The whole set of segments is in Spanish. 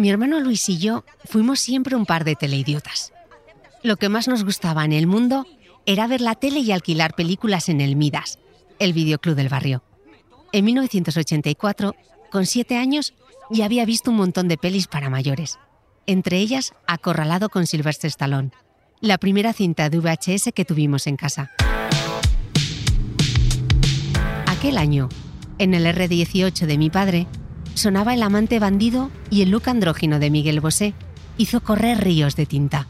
Mi hermano Luis y yo fuimos siempre un par de teleidiotas. Lo que más nos gustaba en el mundo era ver la tele y alquilar películas en el Midas, el videoclub del barrio. En 1984, con siete años, ya había visto un montón de pelis para mayores, entre ellas Acorralado con Sylvester Stallone, la primera cinta de VHS que tuvimos en casa. Aquel año, en el R18 de mi padre, sonaba El amante bandido y el look andrógino de Miguel Bosé hizo correr ríos de tinta.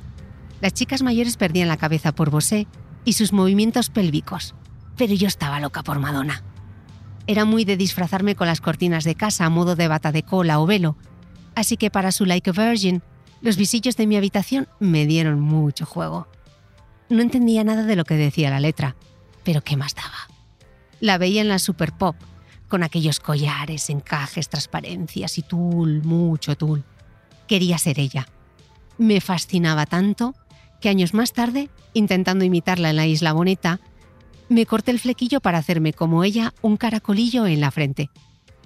Las chicas mayores perdían la cabeza por Bosé y sus movimientos pélvicos, pero yo estaba loca por Madonna. Era muy de disfrazarme con las cortinas de casa a modo de bata de cola o velo, así que para su Like a Virgin, los visillos de mi habitación me dieron mucho juego. No entendía nada de lo que decía la letra, pero ¿qué más daba? La veía en la Super Pop, con aquellos collares, encajes, transparencias y tul, mucho tul. Quería ser ella. Me fascinaba tanto que años más tarde, intentando imitarla en la isla bonita, me corté el flequillo para hacerme como ella un caracolillo en la frente.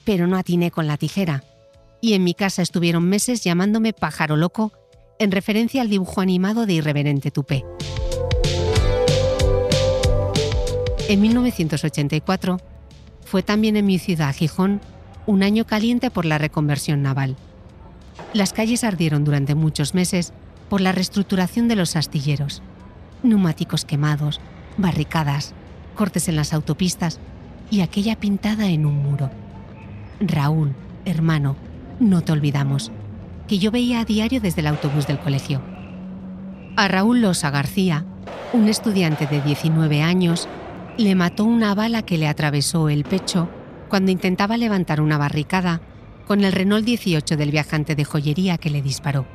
Pero no atiné con la tijera. Y en mi casa estuvieron meses llamándome pájaro loco en referencia al dibujo animado de Irreverente Tupé. En 1984 fue también en mi ciudad, Gijón, un año caliente por la reconversión naval. Las calles ardieron durante muchos meses por la reestructuración de los astilleros. Neumáticos quemados, barricadas, cortes en las autopistas y aquella pintada en un muro. Raúl, hermano, no te olvidamos, que yo veía a diario desde el autobús del colegio. A Raúl Losa García, un estudiante de 19 años, le mató una bala que le atravesó el pecho cuando intentaba levantar una barricada con el Renault 18 del viajante de joyería que le disparó.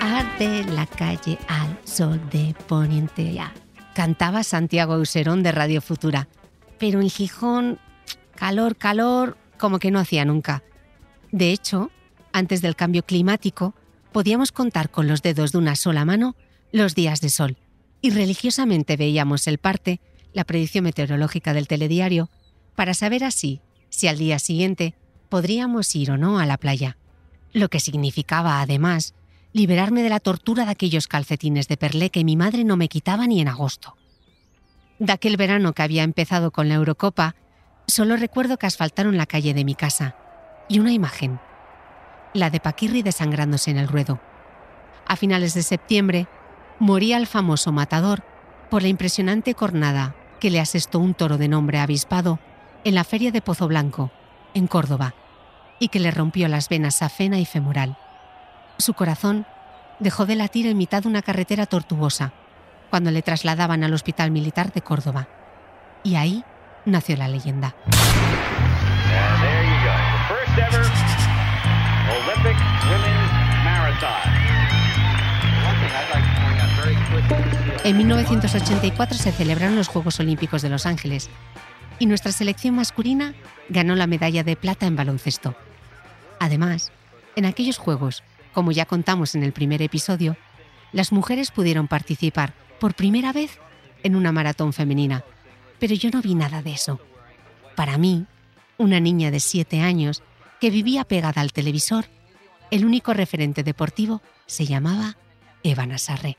Arde la calle al sol de poniente ya. Cantaba Santiago Auserón de Radio Futura. Pero en Gijón, calor, calor, como que no hacía nunca. De hecho, antes del cambio climático, podíamos contar con los dedos de una sola mano los días de sol, y religiosamente veíamos el parte, la predicción meteorológica del telediario, para saber así si al día siguiente podríamos ir o no a la playa. Lo que significaba, además, liberarme de la tortura de aquellos calcetines de perlé que mi madre no me quitaba ni en agosto. De aquel verano que había empezado con la Eurocopa, solo recuerdo que asfaltaron la calle de mi casa y una imagen, la de Paquirri desangrándose en el ruedo. A finales de septiembre, moría el famoso matador por la impresionante cornada que le asestó un toro de nombre avispado en la feria de Pozo Blanco, en Córdoba, y que le rompió las venas safena y femoral. Su corazón dejó de latir en mitad de una carretera tortuosa cuando le trasladaban al Hospital Militar de Córdoba. Y ahí nació la leyenda. En 1984 se celebraron los Juegos Olímpicos de Los Ángeles y nuestra selección masculina ganó la medalla de plata en baloncesto. Además, en aquellos Juegos, como ya contamos en el primer episodio, las mujeres pudieron participar por primera vez en una maratón femenina, pero yo no vi nada de eso. Para mí, una niña de siete años que vivía pegada al televisor, el único referente deportivo se llamaba Eva Nassarre.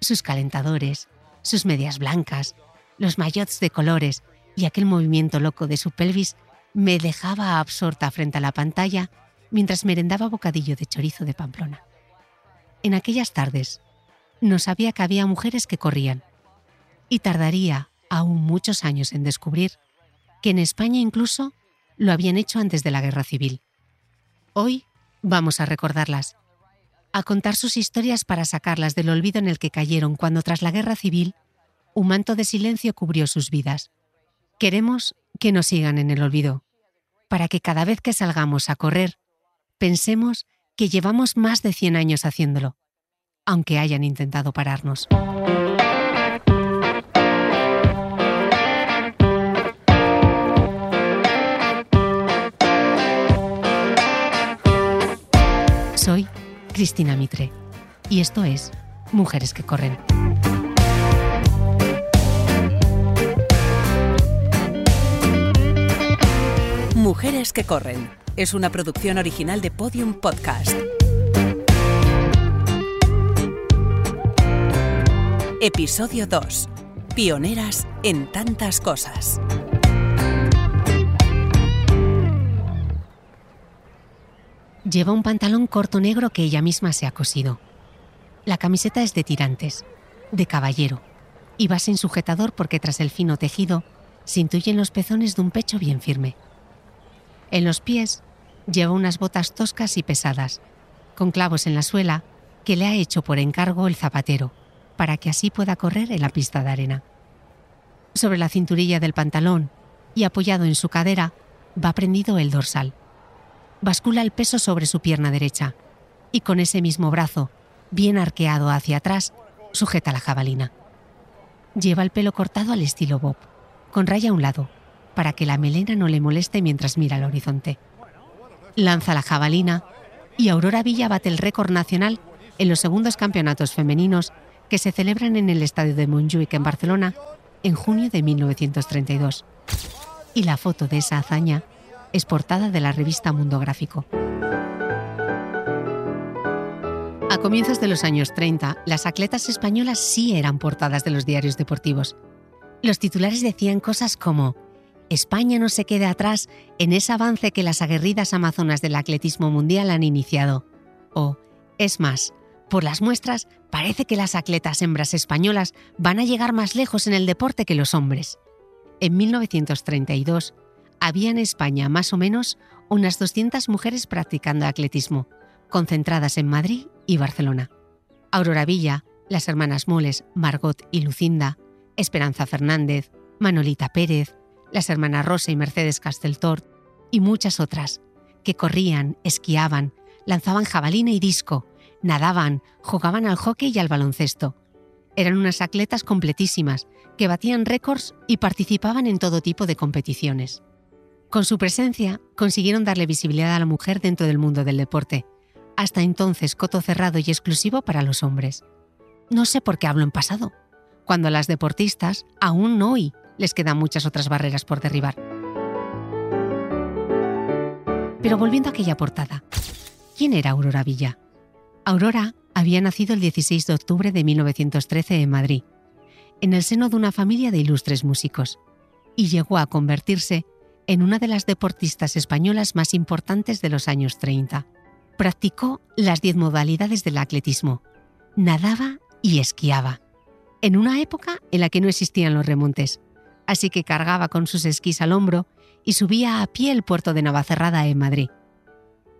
Sus calentadores, sus medias blancas, los maillots de colores y aquel movimiento loco de su pelvis me dejaba absorta frente a la pantalla mientras merendaba bocadillo de chorizo de Pamplona. En aquellas tardes, no sabía que había mujeres que corrían, y tardaría aún muchos años en descubrir que en España incluso lo habían hecho antes de la Guerra Civil. Hoy vamos a recordarlas, a contar sus historias para sacarlas del olvido en el que cayeron cuando tras la Guerra Civil un manto de silencio cubrió sus vidas. Queremos que nos sigan en el olvido, para que cada vez que salgamos a correr, pensemos que llevamos más de 100 años haciéndolo, aunque hayan intentado pararnos. Cristina Mitre y esto es Mujeres que Corren. Mujeres que Corren es una producción original de Podium Podcast. Episodio 2. Pioneras en tantas cosas. Lleva un pantalón corto negro que ella misma se ha cosido. La camiseta es de tirantes, de caballero, y va sin sujetador porque tras el fino tejido se intuyen los pezones de un pecho bien firme. En los pies lleva unas botas toscas y pesadas, con clavos en la suela que le ha hecho por encargo el zapatero, para que así pueda correr en la pista de arena. Sobre la cinturilla del pantalón y apoyado en su cadera va prendido el dorsal. Bascula el peso sobre su pierna derecha y con ese mismo brazo, bien arqueado hacia atrás, sujeta la jabalina. Lleva el pelo cortado al estilo Bob, con raya a un lado, para que la melena no le moleste mientras mira al horizonte. Lanza la jabalina y Aurora Villa bate el récord nacional en los segundos campeonatos femeninos que se celebran en el estadio de Montjuic en Barcelona en junio de 1932. Y la foto de esa hazaña es portada de la revista Mundo Gráfico. A comienzos de los años 30, las atletas españolas sí eran portadas de los diarios deportivos. Los titulares decían cosas como España no se quede atrás en ese avance que las aguerridas amazonas del atletismo mundial han iniciado. O, es más, por las muestras, parece que las atletas hembras españolas van a llegar más lejos en el deporte que los hombres. En 1932, había en España más o menos unas 200 mujeres practicando atletismo, concentradas en Madrid y Barcelona. Aurora Villa, las hermanas Moles, Margot y Lucinda, Esperanza Fernández, Manolita Pérez, las hermanas Rosa y Mercedes Casteltort y muchas otras, que corrían, esquiaban, lanzaban jabalina y disco, nadaban, jugaban al hockey y al baloncesto. Eran unas atletas completísimas, que batían récords y participaban en todo tipo de competiciones. Con su presencia consiguieron darle visibilidad a la mujer dentro del mundo del deporte, hasta entonces coto cerrado y exclusivo para los hombres. No sé por qué hablo en pasado, cuando a las deportistas, aún hoy, les quedan muchas otras barreras por derribar. Pero volviendo a aquella portada, ¿quién era Aurora Villa? Aurora había nacido el 16 de octubre de 1913 en Madrid, en el seno de una familia de ilustres músicos, y llegó a convertirse en una de las deportistas españolas más importantes de los años 30. Practicó las 10 modalidades del atletismo, nadaba y esquiaba, en una época en la que no existían los remontes, así que cargaba con sus esquís al hombro y subía a pie el puerto de Navacerrada en Madrid.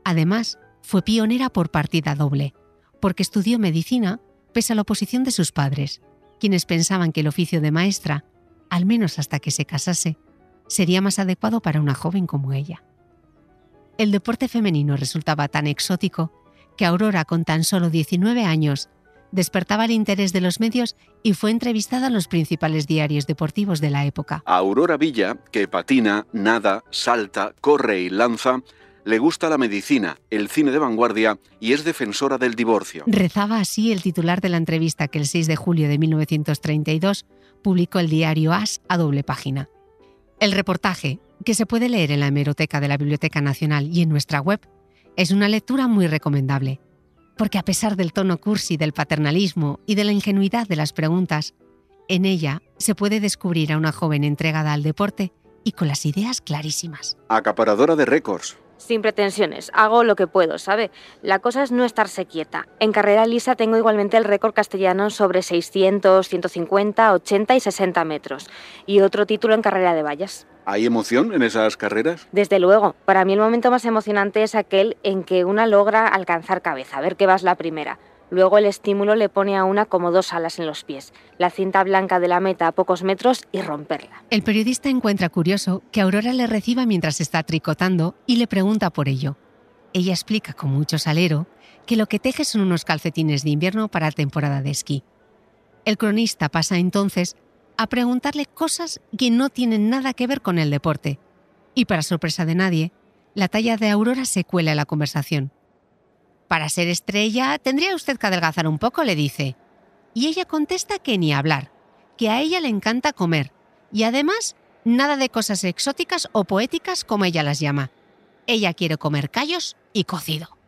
Además, fue pionera por partida doble, porque estudió medicina pese a la oposición de sus padres, quienes pensaban que el oficio de maestra, al menos hasta que se casase, sería más adecuado para una joven como ella. El deporte femenino resultaba tan exótico que Aurora, con tan solo 19 años, despertaba el interés de los medios y fue entrevistada en los principales diarios deportivos de la época. A Aurora Villa, que patina, nada, salta, corre y lanza, le gusta la medicina, el cine de vanguardia y es defensora del divorcio. Rezaba así el titular de la entrevista que el 6 de julio de 1932 publicó el diario As a doble página. El reportaje, que se puede leer en la hemeroteca de la Biblioteca Nacional y en nuestra web, es una lectura muy recomendable, porque a pesar del tono cursi del paternalismo y de la ingenuidad de las preguntas, en ella se puede descubrir a una joven entregada al deporte y con las ideas clarísimas. Acaparadora de récords. Sin pretensiones, hago lo que puedo, ¿sabe? La cosa es no estarse quieta. En carrera lisa tengo igualmente el récord castellano sobre 600, 150, 80 y 60 metros. Y otro título en carrera de vallas. ¿Hay emoción en esas carreras? Desde luego, para mí el momento más emocionante es aquel en que una logra alcanzar cabeza, a ver qué vas la primera. Luego el estímulo le pone a una como dos alas en los pies, la cinta blanca de la meta a pocos metros y romperla. El periodista encuentra curioso que Aurora le reciba mientras está tricotando y le pregunta por ello. Ella explica con mucho salero que lo que teje son unos calcetines de invierno para temporada de esquí. El cronista pasa entonces a preguntarle cosas que no tienen nada que ver con el deporte. Y para sorpresa de nadie, la talla de Aurora se cuela en la conversación. Para ser estrella tendría usted que adelgazar un poco, le dice. Y ella contesta que ni hablar, que a ella le encanta comer, y además nada de cosas exóticas o poéticas como ella las llama. Ella quiere comer callos y cocido.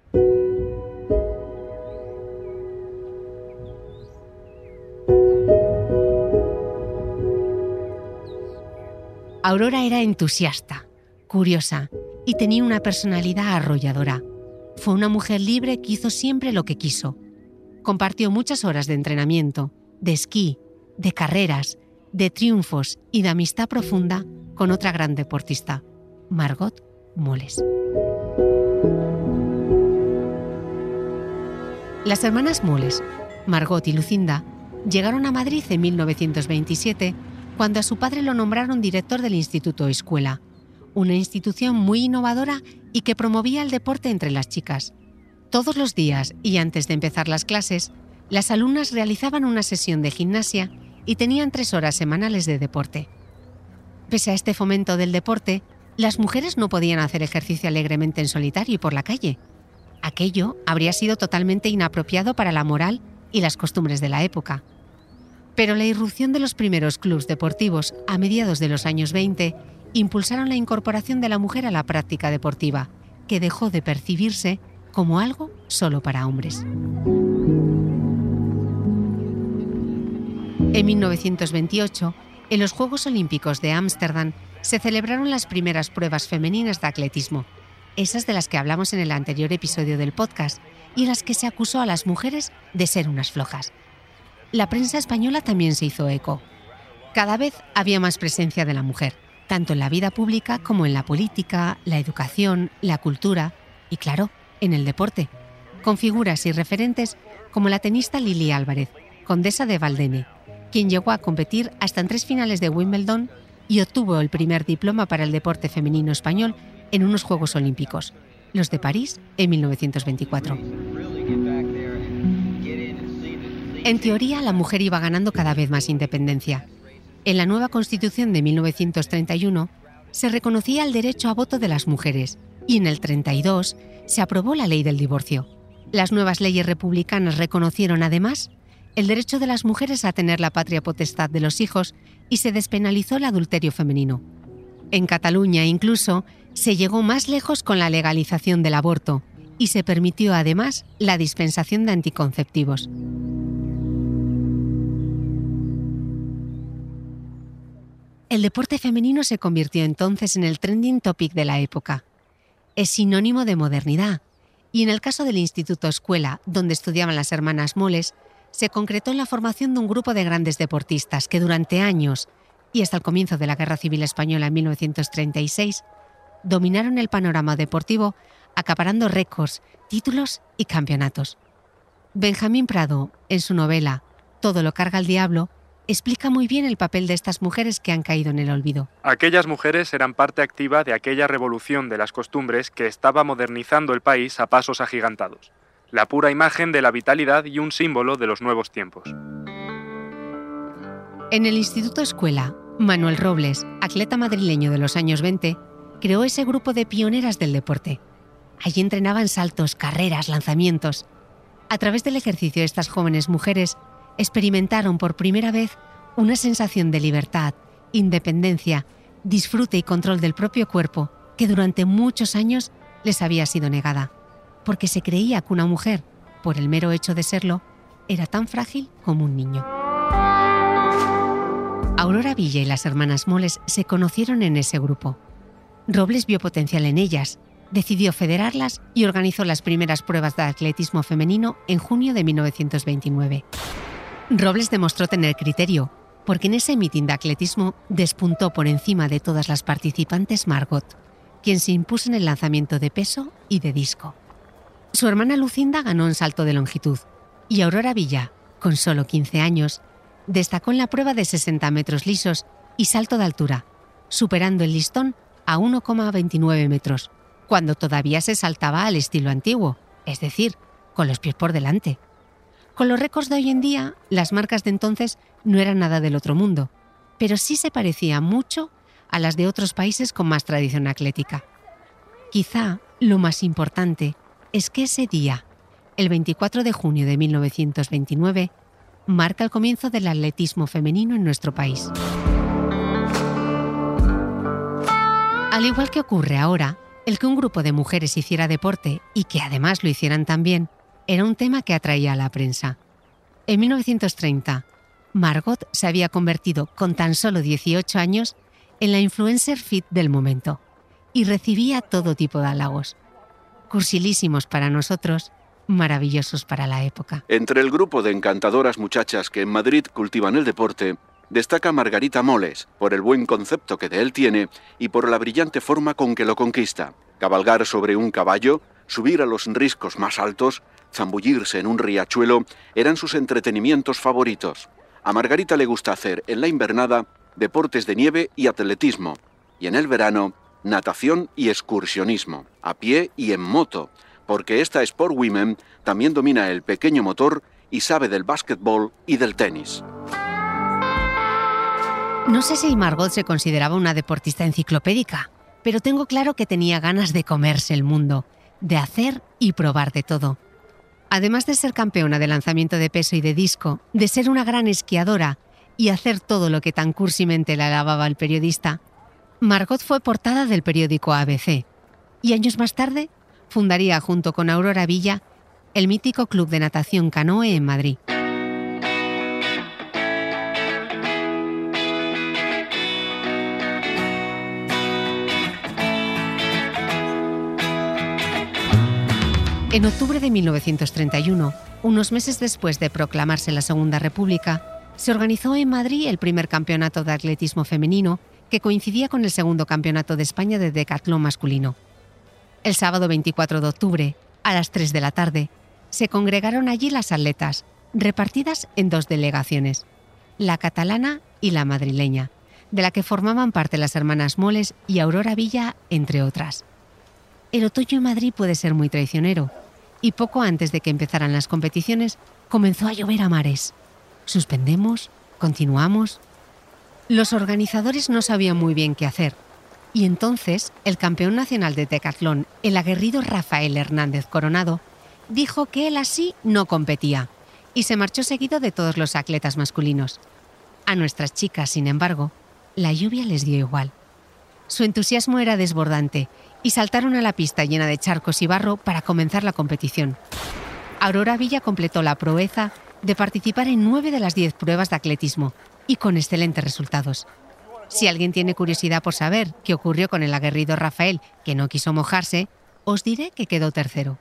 Aurora era entusiasta, curiosa y tenía una personalidad arrolladora. Fue una mujer libre que hizo siempre lo que quiso. Compartió muchas horas de entrenamiento, de esquí, de carreras, de triunfos y de amistad profunda con otra gran deportista, Margot Moles. Las hermanas Moles, Margot y Lucinda, llegaron a Madrid en 1927 cuando a su padre lo nombraron director del Instituto Escuela, una institución muy innovadora y que promovía el deporte entre las chicas. Todos los días y antes de empezar las clases, las alumnas realizaban una sesión de gimnasia y tenían tres horas semanales de deporte. Pese a este fomento del deporte, las mujeres no podían hacer ejercicio alegremente en solitario y por la calle. Aquello habría sido totalmente inapropiado para la moral y las costumbres de la época. Pero la irrupción de los primeros clubes deportivos a mediados de los años 20 impulsaron la incorporación de la mujer a la práctica deportiva, que dejó de percibirse como algo solo para hombres. En 1928, en los Juegos Olímpicos de Ámsterdam, se celebraron las primeras pruebas femeninas de atletismo, esas de las que hablamos en el anterior episodio del podcast, y en las que se acusó a las mujeres de ser unas flojas la prensa española también se hizo eco. Cada vez había más presencia de la mujer, tanto en la vida pública como en la política, la educación, la cultura y, claro, en el deporte, con figuras y referentes como la tenista Lili Álvarez, condesa de Valdene, quien llegó a competir hasta en tres finales de Wimbledon y obtuvo el primer diploma para el deporte femenino español en unos Juegos Olímpicos, los de París en 1924. En teoría, la mujer iba ganando cada vez más independencia. En la nueva Constitución de 1931 se reconocía el derecho a voto de las mujeres y en el 32 se aprobó la ley del divorcio. Las nuevas leyes republicanas reconocieron además el derecho de las mujeres a tener la patria potestad de los hijos y se despenalizó el adulterio femenino. En Cataluña incluso se llegó más lejos con la legalización del aborto y se permitió además la dispensación de anticonceptivos. El deporte femenino se convirtió entonces en el trending topic de la época. Es sinónimo de modernidad, y en el caso del Instituto Escuela, donde estudiaban las hermanas Moles, se concretó en la formación de un grupo de grandes deportistas que durante años, y hasta el comienzo de la Guerra Civil Española en 1936, dominaron el panorama deportivo acaparando récords, títulos y campeonatos. Benjamín Prado, en su novela Todo lo carga el diablo, explica muy bien el papel de estas mujeres que han caído en el olvido. Aquellas mujeres eran parte activa de aquella revolución de las costumbres que estaba modernizando el país a pasos agigantados, la pura imagen de la vitalidad y un símbolo de los nuevos tiempos. En el Instituto Escuela, Manuel Robles, atleta madrileño de los años 20, creó ese grupo de pioneras del deporte. Allí entrenaban saltos, carreras, lanzamientos. A través del ejercicio de estas jóvenes mujeres experimentaron por primera vez una sensación de libertad, independencia, disfrute y control del propio cuerpo que durante muchos años les había sido negada, porque se creía que una mujer, por el mero hecho de serlo, era tan frágil como un niño. Aurora Villa y las hermanas Moles se conocieron en ese grupo. Robles vio potencial en ellas, decidió federarlas y organizó las primeras pruebas de atletismo femenino en junio de 1929. Robles demostró tener criterio, porque en ese mitin de atletismo despuntó por encima de todas las participantes Margot, quien se impuso en el lanzamiento de peso y de disco. Su hermana Lucinda ganó en salto de longitud, Y Aurora Villa, con solo 15 años, destacó en la prueba de 60 metros lisos y salto de altura, superando el listón a 1,29 metros, cuando todavía se saltaba al estilo antiguo, es decir, con los pies por delante. Con los récords de hoy en día, las marcas de entonces no eran nada del otro mundo, pero sí se parecían mucho a las de otros países con más tradición atlética. Quizá lo más importante es que ese día, el 24 de junio de 1929, marca el comienzo del atletismo femenino en nuestro país. Al igual que ocurre ahora, el que un grupo de mujeres hiciera deporte y que además lo hicieran también, era un tema que atraía a la prensa. En 1930, Margot se había convertido con tan solo 18 años en la influencer fit del momento y recibía todo tipo de halagos. Cursilísimos para nosotros, maravillosos para la época. Entre el grupo de encantadoras muchachas que en Madrid cultivan el deporte, destaca Margarita Moles por el buen concepto que de él tiene y por la brillante forma con que lo conquista. Cabalgar sobre un caballo, subir a los riscos más altos, zambullirse en un riachuelo eran sus entretenimientos favoritos. A Margarita le gusta hacer en la invernada deportes de nieve y atletismo, y en el verano natación y excursionismo, a pie y en moto, porque esta Sport Women también domina el pequeño motor y sabe del básquetbol y del tenis. No sé si Margot se consideraba una deportista enciclopédica, pero tengo claro que tenía ganas de comerse el mundo, de hacer y probar de todo. Además de ser campeona de lanzamiento de peso y de disco, de ser una gran esquiadora y hacer todo lo que tan cursimente le alababa el periodista, Margot fue portada del periódico ABC y años más tarde fundaría junto con Aurora Villa el mítico Club de Natación Canoe en Madrid. En octubre de 1931, unos meses después de proclamarse la Segunda República, se organizó en Madrid el primer campeonato de atletismo femenino que coincidía con el segundo campeonato de España de decatlón masculino. El sábado 24 de octubre, a las 3 de la tarde, se congregaron allí las atletas, repartidas en dos delegaciones, la catalana y la madrileña, de la que formaban parte las hermanas Moles y Aurora Villa, entre otras. El otoño en Madrid puede ser muy traicionero, y poco antes de que empezaran las competiciones comenzó a llover a mares. Suspendemos, continuamos. Los organizadores no sabían muy bien qué hacer, y entonces el campeón nacional de decatlón, el aguerrido Rafael Hernández Coronado, dijo que él así no competía, y se marchó seguido de todos los atletas masculinos. A nuestras chicas, sin embargo, la lluvia les dio igual. Su entusiasmo era desbordante y saltaron a la pista llena de charcos y barro para comenzar la competición. Aurora Villa completó la proeza de participar en nueve de las diez pruebas de atletismo y con excelentes resultados. Si alguien tiene curiosidad por saber qué ocurrió con el aguerrido Rafael, que no quiso mojarse, os diré que quedó tercero.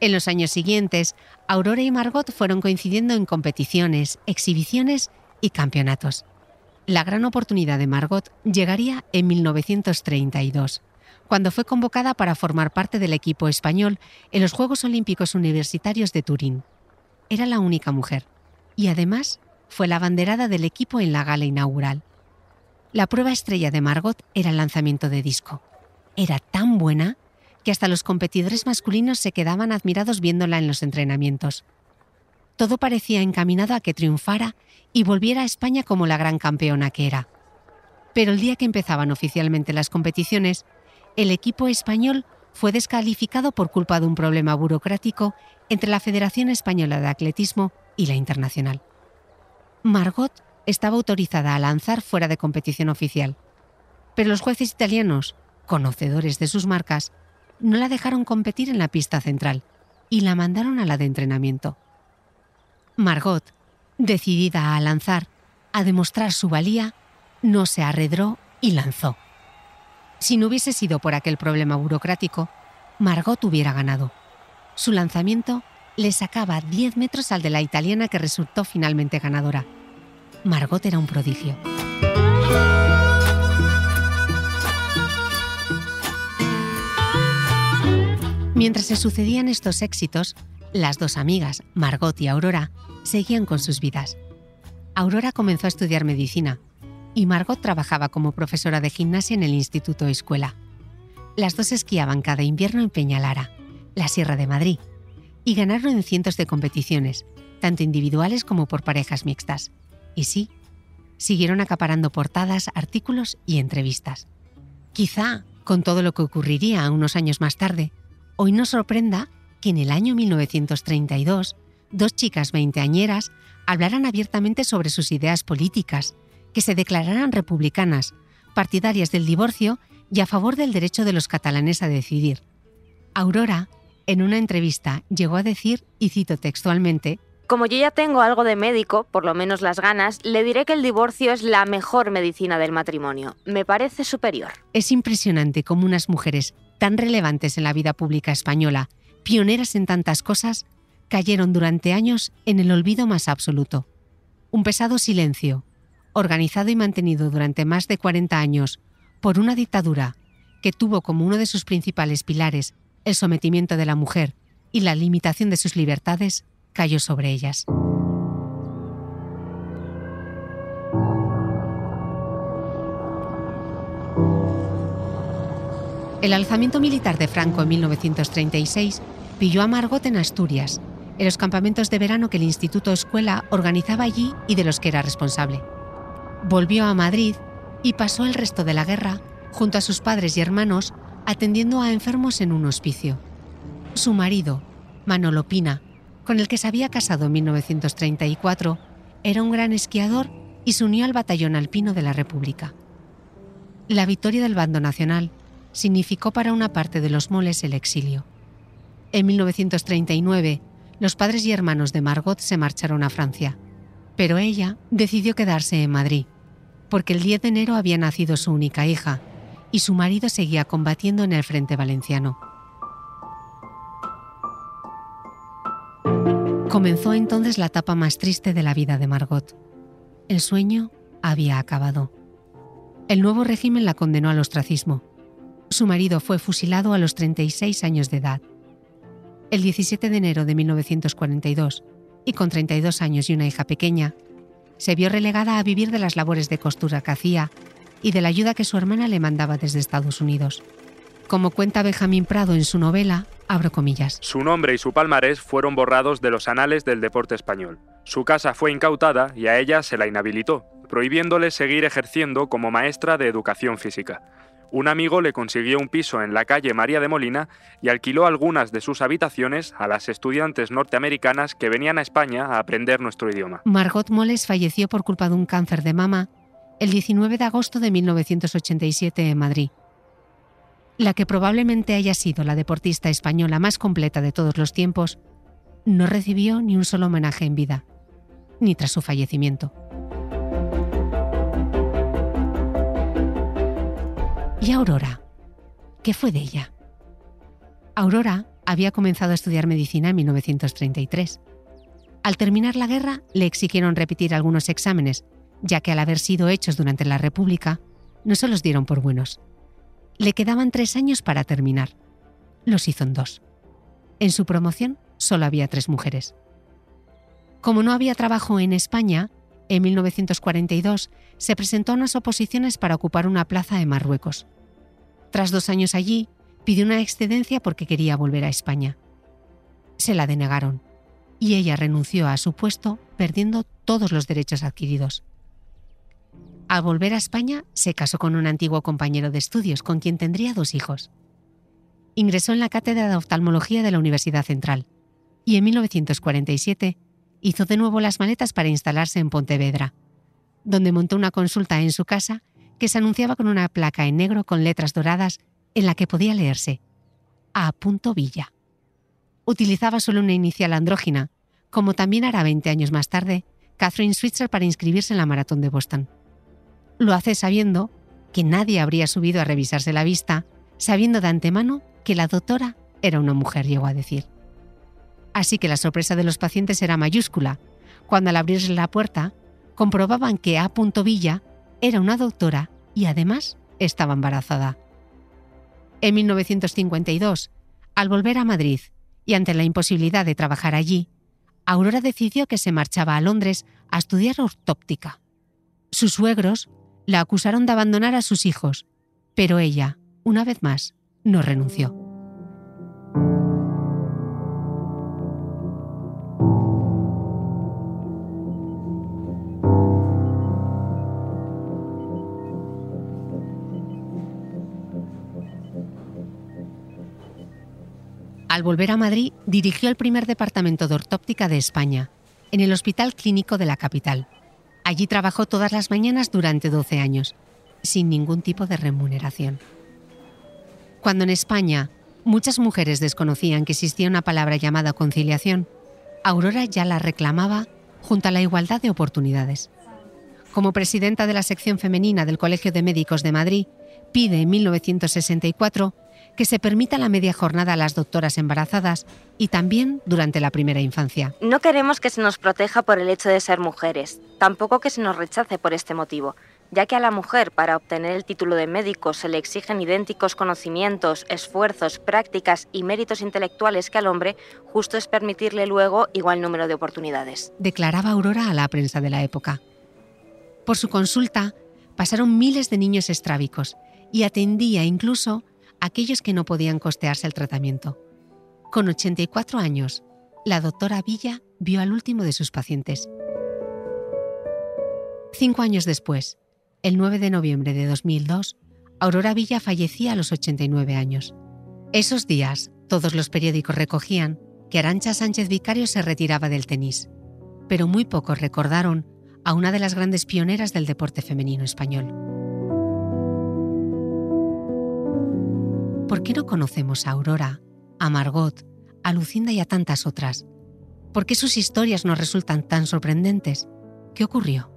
En los años siguientes, Aurora y Margot fueron coincidiendo en competiciones, exhibiciones y campeonatos. La gran oportunidad de Margot llegaría en 1932 cuando fue convocada para formar parte del equipo español en los Juegos Olímpicos Universitarios de Turín. Era la única mujer y además fue la abanderada del equipo en la gala inaugural. La prueba estrella de Margot era el lanzamiento de disco. Era tan buena que hasta los competidores masculinos se quedaban admirados viéndola en los entrenamientos. Todo parecía encaminado a que triunfara y volviera a España como la gran campeona que era. Pero el día que empezaban oficialmente las competiciones, el equipo español fue descalificado por culpa de un problema burocrático entre la Federación Española de Atletismo y la Internacional. Margot estaba autorizada a lanzar fuera de competición oficial, pero los jueces italianos, conocedores de sus marcas, no la dejaron competir en la pista central y la mandaron a la de entrenamiento. Margot, decidida a lanzar, a demostrar su valía, no se arredró y lanzó. Si no hubiese sido por aquel problema burocrático, Margot hubiera ganado. Su lanzamiento le sacaba 10 metros al de la italiana que resultó finalmente ganadora. Margot era un prodigio. Mientras se sucedían estos éxitos, Las dos amigas, Margot y Aurora, seguían con sus vidas. Aurora comenzó a estudiar medicina y Margot trabajaba como profesora de gimnasia en el Instituto Escuela. Las dos esquiaban cada invierno en Peñalara, la Sierra de Madrid, y ganaron en cientos de competiciones, tanto individuales como por parejas mixtas. Y sí, siguieron acaparando portadas, artículos y entrevistas. Quizá, con todo lo que ocurriría unos años más tarde, hoy nos sorprenda que en el año 1932 dos chicas veinteañeras hablaran abiertamente sobre sus ideas políticas, que se declararan republicanas, partidarias del divorcio y a favor del derecho de los catalanes a decidir. Aurora, en una entrevista, llegó a decir, y cito textualmente, Como yo ya tengo algo de médico, por lo menos las ganas, le diré que el divorcio es la mejor medicina del matrimonio. Me parece superior. Es impresionante cómo unas mujeres tan relevantes en la vida pública española, pioneras en tantas cosas, cayeron durante años en el olvido más absoluto. Un pesado silencio, organizado y mantenido durante más de 40 años por una dictadura que tuvo como uno de sus principales pilares el sometimiento de la mujer y la limitación de sus libertades, cayó sobre ellas. El alzamiento militar de Franco en 1936 pilló a Margot en Asturias, en los campamentos de verano que el Instituto Escuela organizaba allí y de los que era responsable. Volvió a Madrid y pasó el resto de la guerra junto a sus padres y hermanos atendiendo a enfermos en un hospicio. Su marido, Manolo Pina, con el que se había casado en 1934, era un gran esquiador y se unió al batallón alpino de la República. La victoria del bando nacional significó para una parte de los moles el exilio. En 1939, los padres y hermanos de Margot se marcharon a Francia, pero ella decidió quedarse en Madrid, porque el 10 de enero había nacido su única hija y su marido seguía combatiendo en el frente valenciano. Comenzó entonces la etapa más triste de la vida de Margot. El sueño había acabado. El nuevo régimen la condenó al ostracismo. Su marido fue fusilado a los 36 años de edad. El 17 de enero de 1942, y con 32 años y una hija pequeña, se vio relegada a vivir de las labores de costura que hacía y de la ayuda que su hermana le mandaba desde Estados Unidos. Como cuenta Benjamín Prado en su novela, abro comillas. Su nombre y su palmarés fueron borrados de los anales del deporte español. Su casa fue incautada y a ella se la inhabilitó, prohibiéndole seguir ejerciendo como maestra de educación física. Un amigo le consiguió un piso en la calle María de Molina y alquiló algunas de sus habitaciones a las estudiantes norteamericanas que venían a España a aprender nuestro idioma. Margot Moles falleció por culpa de un cáncer de mama el 19 de agosto de 1987 en Madrid. La que probablemente haya sido la deportista española más completa de todos los tiempos, no recibió ni un solo homenaje en vida, ni tras su fallecimiento. ¿Y Aurora? ¿Qué fue de ella? Aurora había comenzado a estudiar medicina en 1933. Al terminar la guerra, le exigieron repetir algunos exámenes, ya que al haber sido hechos durante la República, no se los dieron por buenos. Le quedaban tres años para terminar. Los hizo en dos. En su promoción solo había tres mujeres. Como no había trabajo en España, en 1942 se presentó a unas oposiciones para ocupar una plaza en Marruecos. Tras dos años allí, pidió una excedencia porque quería volver a España. Se la denegaron y ella renunció a su puesto perdiendo todos los derechos adquiridos. Al volver a España, se casó con un antiguo compañero de estudios con quien tendría dos hijos. Ingresó en la cátedra de oftalmología de la Universidad Central y en 1947 hizo de nuevo las maletas para instalarse en Pontevedra, donde montó una consulta en su casa que se anunciaba con una placa en negro con letras doradas en la que podía leerse A. Villa. Utilizaba solo una inicial andrógina, como también hará 20 años más tarde Catherine Switzer para inscribirse en la maratón de Boston. Lo hace sabiendo que nadie habría subido a revisarse la vista, sabiendo de antemano que la doctora era una mujer, llegó a decir. Así que la sorpresa de los pacientes era mayúscula, cuando al abrirse la puerta, comprobaban que A. Villa era una doctora y además estaba embarazada. En 1952, al volver a Madrid y ante la imposibilidad de trabajar allí, Aurora decidió que se marchaba a Londres a estudiar ortóptica. Sus suegros la acusaron de abandonar a sus hijos, pero ella, una vez más, no renunció. Al volver a Madrid, dirigió el primer departamento de ortóptica de España, en el Hospital Clínico de la capital. Allí trabajó todas las mañanas durante 12 años, sin ningún tipo de remuneración. Cuando en España muchas mujeres desconocían que existía una palabra llamada conciliación, Aurora ya la reclamaba junto a la igualdad de oportunidades. Como presidenta de la sección femenina del Colegio de Médicos de Madrid, pide en 1964 que se permita la media jornada a las doctoras embarazadas y también durante la primera infancia. No queremos que se nos proteja por el hecho de ser mujeres, tampoco que se nos rechace por este motivo, ya que a la mujer para obtener el título de médico se le exigen idénticos conocimientos, esfuerzos, prácticas y méritos intelectuales que al hombre, justo es permitirle luego igual número de oportunidades. Declaraba Aurora a la prensa de la época. Por su consulta pasaron miles de niños estrábicos y atendía incluso aquellos que no podían costearse el tratamiento. Con 84 años, la doctora Villa vio al último de sus pacientes. Cinco años después, el 9 de noviembre de 2002, Aurora Villa fallecía a los 89 años. Esos días, todos los periódicos recogían que Arancha Sánchez Vicario se retiraba del tenis, pero muy pocos recordaron a una de las grandes pioneras del deporte femenino español. ¿Por qué no conocemos a Aurora, a Margot, a Lucinda y a tantas otras? ¿Por qué sus historias nos resultan tan sorprendentes? ¿Qué ocurrió?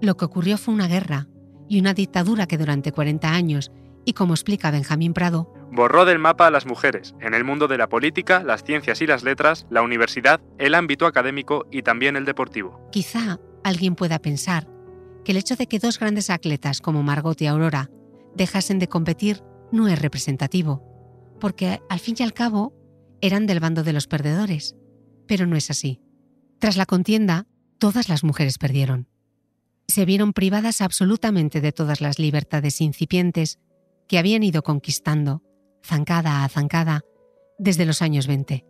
Lo que ocurrió fue una guerra y una dictadura que durante 40 años, y como explica Benjamín Prado, Borró del mapa a las mujeres, en el mundo de la política, las ciencias y las letras, la universidad, el ámbito académico y también el deportivo. quizá alguien pueda pensar que el hecho de que dos grandes atletas como Margot y Aurora dejasen de competir no es representativo, porque al fin y al cabo eran del bando de los perdedores. Pero no es así. Tras la contienda, todas las mujeres perdieron. Se vieron privadas absolutamente de todas las libertades incipientes que habían ido conquistando, zancada a zancada, desde los años 20,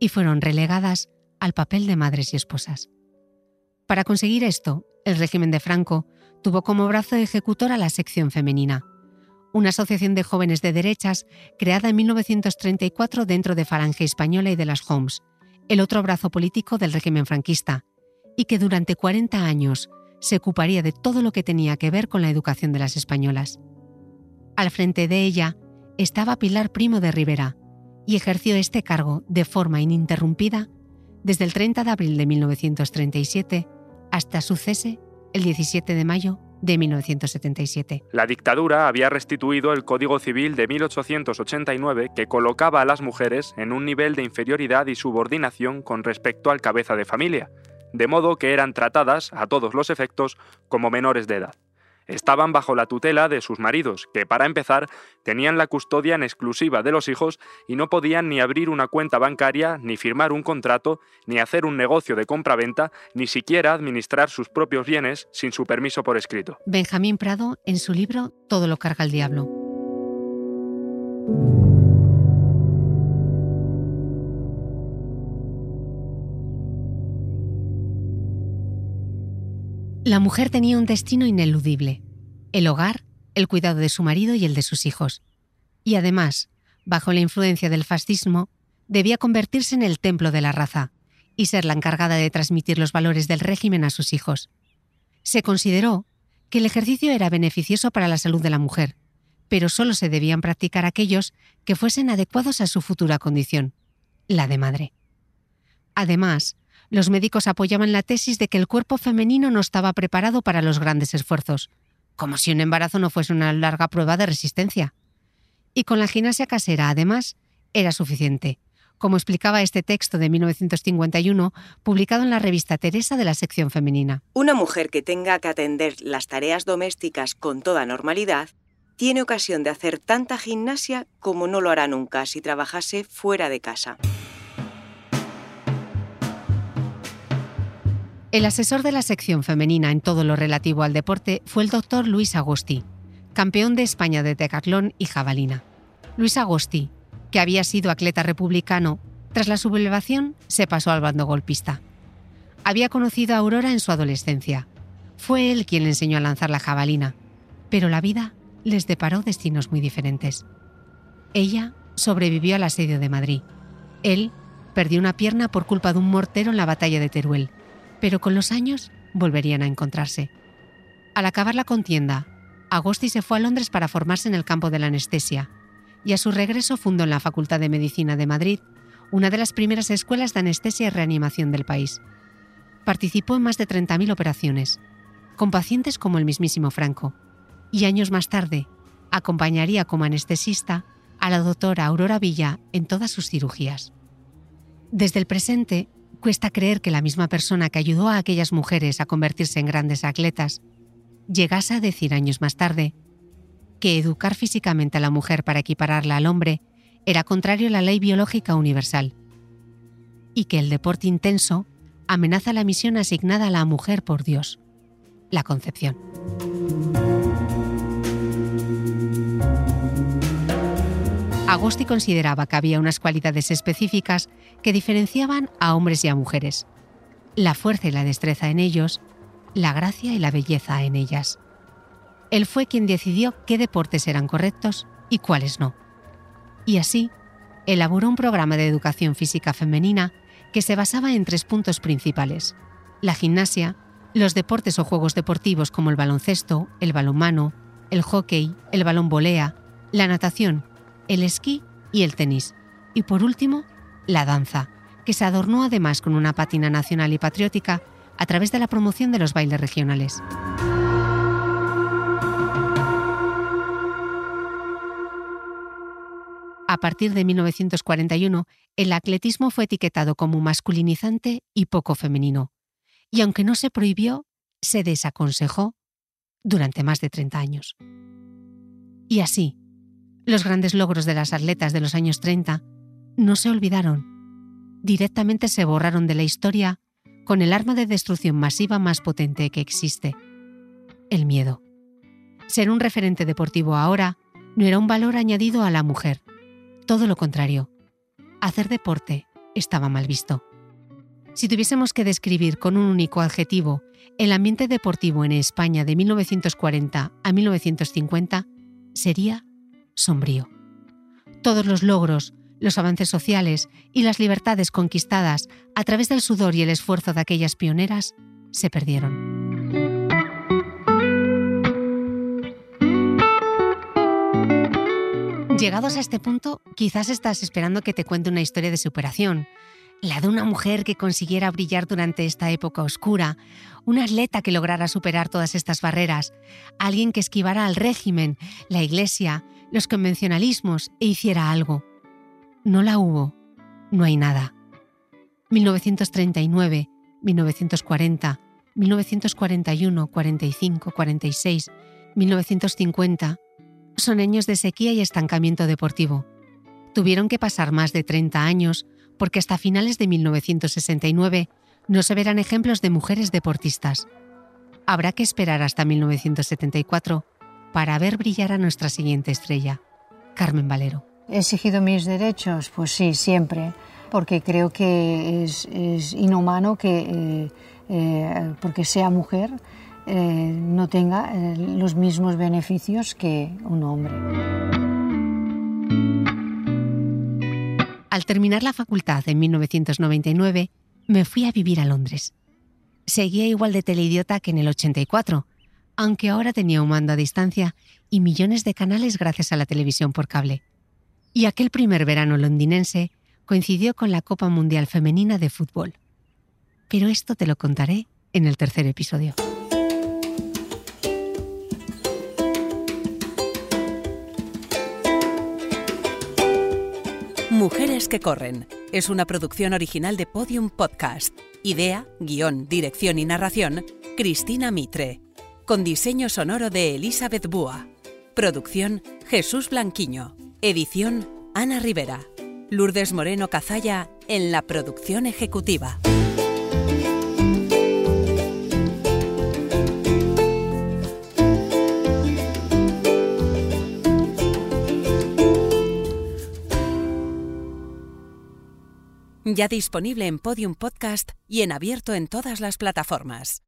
y fueron relegadas al papel de madres y esposas. Para conseguir esto, el régimen de Franco tuvo como brazo ejecutor a la sección femenina, una asociación de jóvenes de derechas creada en 1934 dentro de Falange Española y de las Homes, el otro brazo político del régimen franquista, y que durante 40 años se ocuparía de todo lo que tenía que ver con la educación de las españolas. Al frente de ella estaba Pilar Primo de Rivera, y ejerció este cargo de forma ininterrumpida desde el 30 de abril de 1937 hasta su cese el 17 de mayo de 1977. La dictadura había restituido el Código Civil de 1889 que colocaba a las mujeres en un nivel de inferioridad y subordinación con respecto al cabeza de familia, de modo que eran tratadas, a todos los efectos, como menores de edad. Estaban bajo la tutela de sus maridos, que para empezar tenían la custodia en exclusiva de los hijos y no podían ni abrir una cuenta bancaria, ni firmar un contrato, ni hacer un negocio de compra-venta, ni siquiera administrar sus propios bienes sin su permiso por escrito. Benjamín Prado, en su libro Todo lo carga el diablo. La mujer tenía un destino ineludible, el hogar, el cuidado de su marido y el de sus hijos. Y además, bajo la influencia del fascismo, debía convertirse en el templo de la raza y ser la encargada de transmitir los valores del régimen a sus hijos. Se consideró que el ejercicio era beneficioso para la salud de la mujer, pero solo se debían practicar aquellos que fuesen adecuados a su futura condición, la de madre. Además, los médicos apoyaban la tesis de que el cuerpo femenino no estaba preparado para los grandes esfuerzos, como si un embarazo no fuese una larga prueba de resistencia. Y con la gimnasia casera, además, era suficiente, como explicaba este texto de 1951, publicado en la revista Teresa de la sección femenina. Una mujer que tenga que atender las tareas domésticas con toda normalidad tiene ocasión de hacer tanta gimnasia como no lo hará nunca si trabajase fuera de casa. El asesor de la sección femenina en todo lo relativo al deporte fue el doctor Luis Agosti, campeón de España de decatlón y jabalina. Luis Agosti, que había sido atleta republicano, tras la sublevación se pasó al bando golpista. Había conocido a Aurora en su adolescencia. Fue él quien le enseñó a lanzar la jabalina, pero la vida les deparó destinos muy diferentes. Ella sobrevivió al asedio de Madrid. Él perdió una pierna por culpa de un mortero en la batalla de Teruel pero con los años volverían a encontrarse. Al acabar la contienda, Agosti se fue a Londres para formarse en el campo de la anestesia y a su regreso fundó en la Facultad de Medicina de Madrid una de las primeras escuelas de anestesia y reanimación del país. Participó en más de 30.000 operaciones, con pacientes como el mismísimo Franco, y años más tarde acompañaría como anestesista a la doctora Aurora Villa en todas sus cirugías. Desde el presente Cuesta creer que la misma persona que ayudó a aquellas mujeres a convertirse en grandes atletas llegase a decir años más tarde que educar físicamente a la mujer para equipararla al hombre era contrario a la ley biológica universal y que el deporte intenso amenaza la misión asignada a la mujer por Dios, la concepción. Agosti consideraba que había unas cualidades específicas que diferenciaban a hombres y a mujeres. La fuerza y la destreza en ellos, la gracia y la belleza en ellas. Él fue quien decidió qué deportes eran correctos y cuáles no. Y así, elaboró un programa de educación física femenina que se basaba en tres puntos principales. La gimnasia, los deportes o juegos deportivos como el baloncesto, el balonmano, el hockey, el balón volea, la natación el esquí y el tenis. Y por último, la danza, que se adornó además con una pátina nacional y patriótica a través de la promoción de los bailes regionales. A partir de 1941, el atletismo fue etiquetado como masculinizante y poco femenino, y aunque no se prohibió, se desaconsejó durante más de 30 años. Y así, los grandes logros de las atletas de los años 30 no se olvidaron. Directamente se borraron de la historia con el arma de destrucción masiva más potente que existe, el miedo. Ser un referente deportivo ahora no era un valor añadido a la mujer. Todo lo contrario. Hacer deporte estaba mal visto. Si tuviésemos que describir con un único adjetivo el ambiente deportivo en España de 1940 a 1950, sería sombrío. Todos los logros, los avances sociales y las libertades conquistadas a través del sudor y el esfuerzo de aquellas pioneras se perdieron. Llegados a este punto, quizás estás esperando que te cuente una historia de superación, la de una mujer que consiguiera brillar durante esta época oscura, un atleta que lograra superar todas estas barreras, alguien que esquivara al régimen, la iglesia, los convencionalismos e hiciera algo. No la hubo, no hay nada. 1939, 1940, 1941, 45, 46, 1950 son años de sequía y estancamiento deportivo. Tuvieron que pasar más de 30 años porque hasta finales de 1969 no se verán ejemplos de mujeres deportistas. Habrá que esperar hasta 1974 para ver brillar a nuestra siguiente estrella, Carmen Valero. ¿He exigido mis derechos? Pues sí, siempre, porque creo que es, inhumano que, eh, eh, porque sea mujer, eh, no tenga los mismos beneficios que un hombre. Al terminar la facultad en 1999, me fui a vivir a Londres. Seguía igual de teleidiota que en el 84, aunque ahora tenía un mando a distancia y millones de canales gracias a la televisión por cable. Y aquel primer verano londinense coincidió con la Copa Mundial Femenina de Fútbol. Pero esto te lo contaré en el tercer episodio. Mujeres que corren es una producción original de Podium Podcast. Idea, guion, dirección y narración, Cristina Mitre con diseño sonoro de Elizabeth Búa. Producción Jesús Blanquiño. Edición Ana Rivera. Lourdes Moreno Cazalla en la producción ejecutiva. Ya disponible en Podium Podcast y en abierto en todas las plataformas.